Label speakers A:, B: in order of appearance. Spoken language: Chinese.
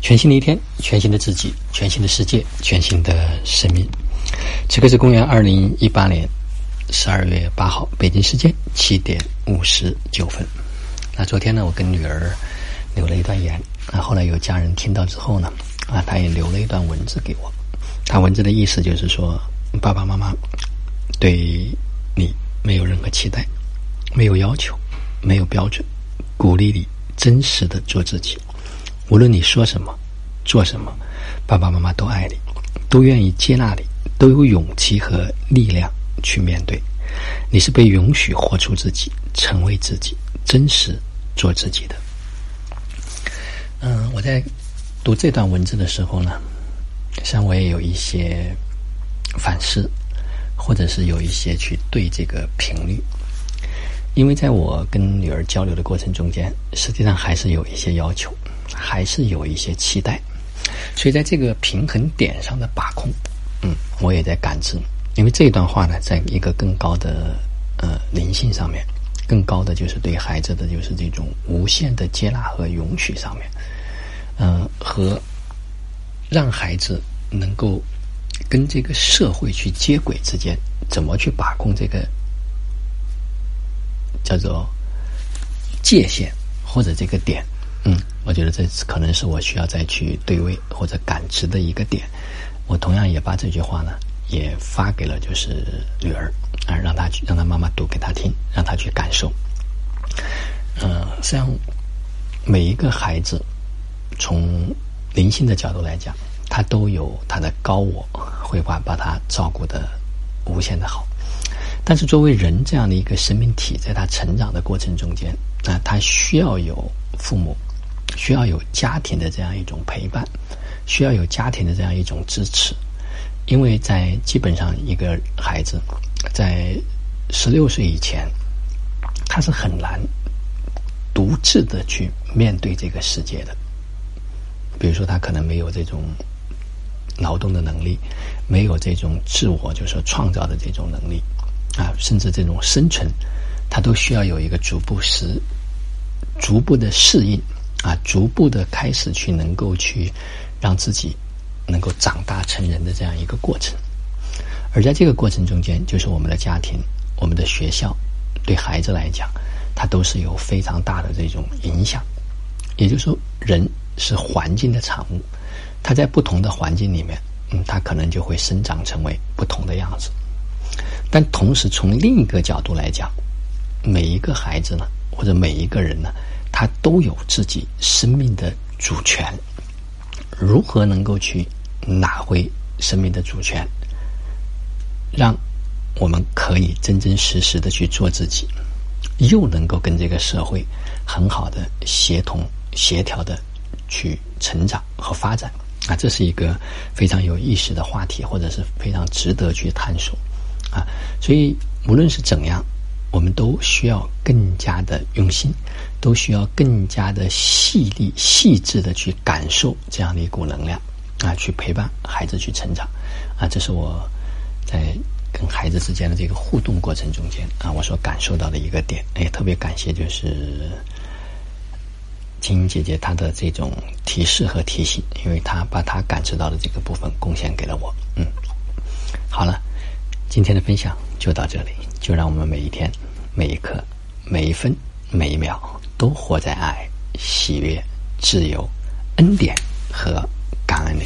A: 全新的一天，全新的自己，全新的世界，全新的生命。此刻是公元二零一八年十二月八号，北京时间七点五十九分。那昨天呢，我跟女儿留了一段言，那后来有家人听到之后呢，啊，他也留了一段文字给我。他文字的意思就是说，爸爸妈妈对你没有任何期待，没有要求，没有标准，鼓励你真实的做自己。无论你说什么，做什么，爸爸妈妈都爱你，都愿意接纳你，都有勇气和力量去面对。你是被允许活出自己，成为自己，真实做自己的。嗯，我在读这段文字的时候呢，像我也有一些反思，或者是有一些去对这个频率，因为在我跟女儿交流的过程中间，实际上还是有一些要求。还是有一些期待，所以在这个平衡点上的把控，嗯，我也在感知。因为这段话呢，在一个更高的呃灵性上面，更高的就是对孩子的就是这种无限的接纳和允许上面，嗯，和让孩子能够跟这个社会去接轨之间，怎么去把控这个叫做界限或者这个点。嗯，我觉得这可能是我需要再去对位或者感知的一个点。我同样也把这句话呢，也发给了就是女儿啊，让她去让她妈妈读给她听，让她去感受。嗯，实际上每一个孩子从灵性的角度来讲，他都有他的高我，会把把他照顾的无限的好。但是作为人这样的一个生命体，在他成长的过程中间啊，他需要有父母。需要有家庭的这样一种陪伴，需要有家庭的这样一种支持，因为在基本上一个孩子在十六岁以前，他是很难独自的去面对这个世界的。比如说，他可能没有这种劳动的能力，没有这种自我就是说创造的这种能力啊，甚至这种生存，他都需要有一个逐步适、逐步的适应。啊，逐步的开始去能够去让自己能够长大成人的这样一个过程，而在这个过程中间，就是我们的家庭、我们的学校，对孩子来讲，它都是有非常大的这种影响。也就是说，人是环境的产物，他在不同的环境里面，嗯，他可能就会生长成为不同的样子。但同时，从另一个角度来讲，每一个孩子呢，或者每一个人呢。他都有自己生命的主权，如何能够去拿回生命的主权，让我们可以真真实实的去做自己，又能够跟这个社会很好的协同协调的去成长和发展啊，这是一个非常有意思的话题，或者是非常值得去探索啊。所以无论是怎样。我们都需要更加的用心，都需要更加的细腻、细致的去感受这样的一股能量啊，去陪伴孩子去成长啊。这是我在跟孩子之间的这个互动过程中间啊，我所感受到的一个点。也特别感谢就是青音姐姐她的这种提示和提醒，因为她把她感知到的这个部分贡献给了我。今天的分享就到这里。就让我们每一天、每一刻、每一分、每一秒，都活在爱、喜悦、自由、恩典和感恩里